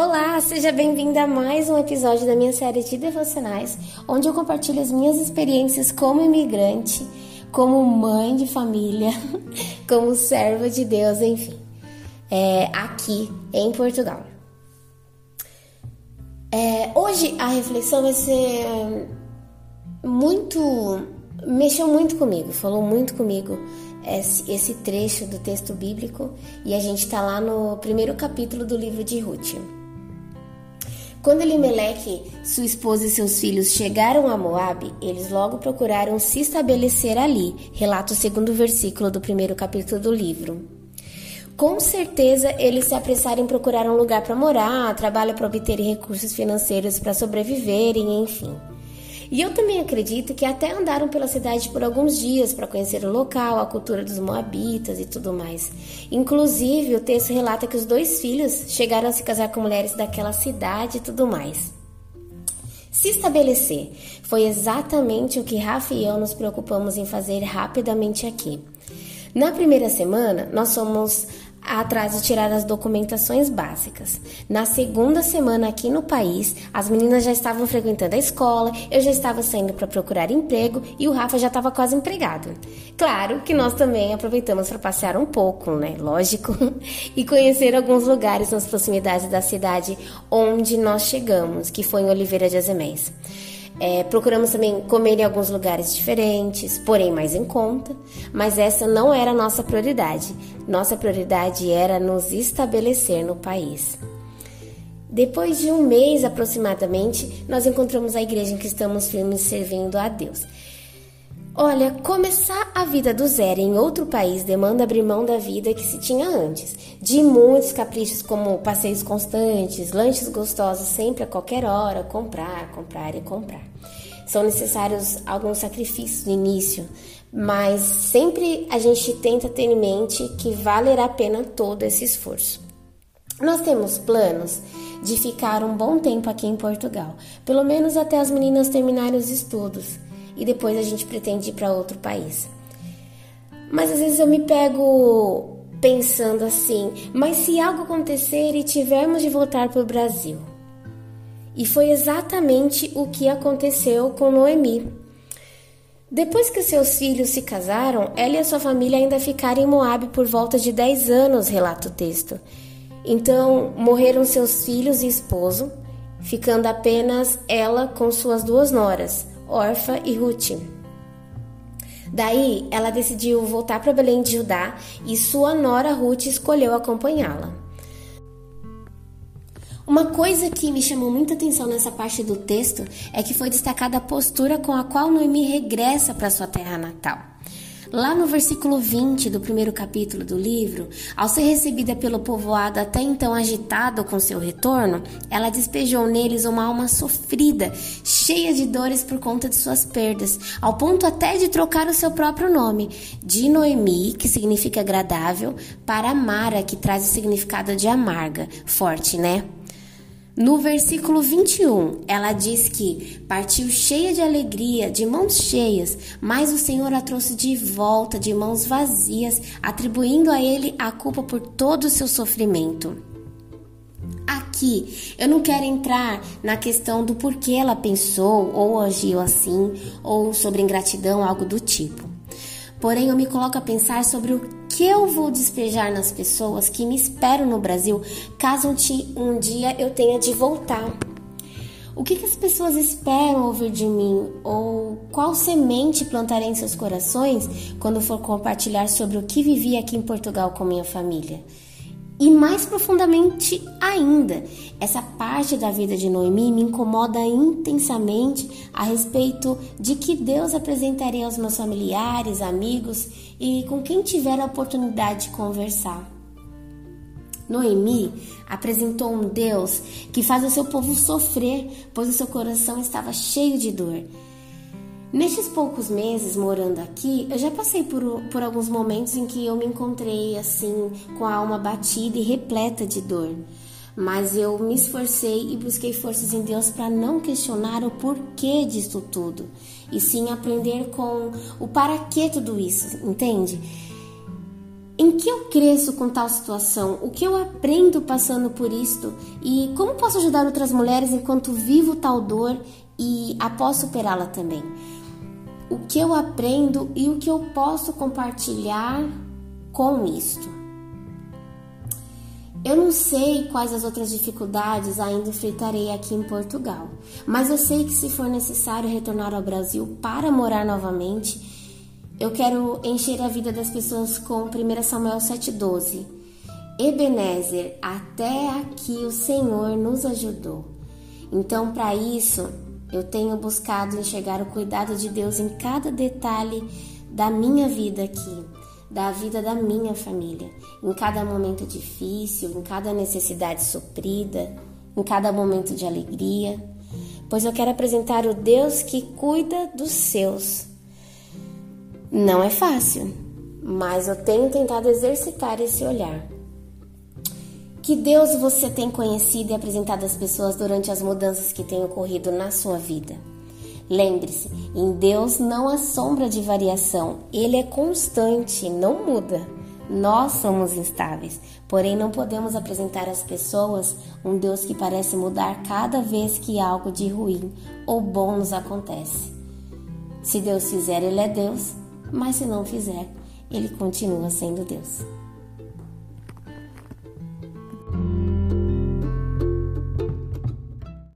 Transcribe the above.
Olá, seja bem-vinda a mais um episódio da minha série de devocionais, onde eu compartilho as minhas experiências como imigrante, como mãe de família, como serva de Deus, enfim, é, aqui em Portugal. É, hoje a reflexão vai ser muito. mexeu muito comigo, falou muito comigo esse, trecho do texto bíblico e a gente está lá no primeiro capítulo do livro de Ruth. Quando Elimeleque, sua esposa e seus filhos chegaram a Moabe, eles logo procuraram se estabelecer ali, relata o segundo versículo do primeiro capítulo do livro. Com certeza eles se apressaram em procurar um lugar para morar, trabalho para obterem recursos financeiros para sobreviverem, enfim. E eu também acredito que até andaram pela cidade por alguns dias para conhecer o local, a cultura dos moabitas e tudo mais. Inclusive, o texto relata que os dois filhos chegaram a se casar com mulheres daquela cidade e tudo mais. Se estabelecer foi exatamente o que Rafa e eu nos preocupamos em fazer rapidamente aqui. Na primeira semana, nós somos atrás de tirar as documentações básicas. Na segunda semana aqui no país, as meninas já estavam frequentando a escola, eu já estava saindo para procurar emprego e o Rafa já estava quase empregado. Claro que nós também aproveitamos para passear um pouco, né? Lógico, e conhecer alguns lugares nas proximidades da cidade onde nós chegamos, que foi em Oliveira de Azeméis. É, procuramos também comer em alguns lugares diferentes, porém mais em conta, mas essa não era a nossa prioridade. Nossa prioridade era nos estabelecer no país. Depois de um mês aproximadamente, nós encontramos a igreja em que estamos firmes servindo a Deus. Olha, começar a vida do zero em outro país demanda abrir mão da vida que se tinha antes, de muitos caprichos como passeios constantes, lanches gostosos sempre a qualquer hora, comprar, comprar e comprar. São necessários alguns sacrifícios no início, mas sempre a gente tenta ter em mente que valerá a pena todo esse esforço. Nós temos planos de ficar um bom tempo aqui em Portugal, pelo menos até as meninas terminarem os estudos e depois a gente pretende ir para outro país. Mas às vezes eu me pego pensando assim: mas se algo acontecer e tivermos de voltar para o Brasil? E foi exatamente o que aconteceu com Noemi. Depois que seus filhos se casaram, ela e a sua família ainda ficaram em Moab por volta de 10 anos, relata o texto. Então, morreram seus filhos e esposo, ficando apenas ela com suas duas noras, Orfa e Ruth. Daí, ela decidiu voltar para Belém de Judá e sua nora Ruth escolheu acompanhá-la. Uma coisa que me chamou muita atenção nessa parte do texto é que foi destacada a postura com a qual Noemi regressa para sua terra natal. Lá no versículo 20 do primeiro capítulo do livro, ao ser recebida pelo povoado até então agitado com seu retorno, ela despejou neles uma alma sofrida, cheia de dores por conta de suas perdas, ao ponto até de trocar o seu próprio nome, de Noemi, que significa agradável, para Mara, que traz o significado de amarga, forte, né? No versículo 21, ela diz que partiu cheia de alegria, de mãos cheias, mas o Senhor a trouxe de volta de mãos vazias, atribuindo a ele a culpa por todo o seu sofrimento. Aqui, eu não quero entrar na questão do porquê ela pensou ou agiu assim, ou sobre ingratidão, algo do tipo. Porém, eu me coloco a pensar sobre o que eu vou despejar nas pessoas que me esperam no Brasil caso um dia eu tenha de voltar? O que, que as pessoas esperam ouvir de mim? Ou qual semente plantarei em seus corações quando for compartilhar sobre o que vivi aqui em Portugal com minha família? E mais profundamente ainda, essa parte da vida de Noemi me incomoda intensamente a respeito de que Deus apresentaria aos meus familiares, amigos e com quem tiver a oportunidade de conversar. Noemi apresentou um Deus que faz o seu povo sofrer, pois o seu coração estava cheio de dor. Nestes poucos meses morando aqui, eu já passei por, por alguns momentos em que eu me encontrei assim, com a alma batida e repleta de dor. Mas eu me esforcei e busquei forças em Deus para não questionar o porquê disso tudo, e sim aprender com o para que tudo isso, entende? em que eu cresço com tal situação? O que eu aprendo passando por isto? E como posso ajudar outras mulheres enquanto vivo tal dor e após superá-la também? O que eu aprendo e o que eu posso compartilhar com isto? Eu não sei quais as outras dificuldades ainda enfrentarei aqui em Portugal, mas eu sei que se for necessário retornar ao Brasil para morar novamente, eu quero encher a vida das pessoas com 1 Samuel 7,12. Ebenezer, até aqui o Senhor nos ajudou. Então, para isso, eu tenho buscado enxergar o cuidado de Deus em cada detalhe da minha vida aqui, da vida da minha família, em cada momento difícil, em cada necessidade suprida, em cada momento de alegria, pois eu quero apresentar o Deus que cuida dos seus. Não é fácil, mas eu tenho tentado exercitar esse olhar. Que Deus você tem conhecido e apresentado às pessoas durante as mudanças que têm ocorrido na sua vida? Lembre-se, em Deus não há sombra de variação, Ele é constante, não muda. Nós somos instáveis, porém não podemos apresentar às pessoas um Deus que parece mudar cada vez que algo de ruim ou bom nos acontece. Se Deus fizer, Ele é Deus, mas se não fizer, ele continua sendo Deus.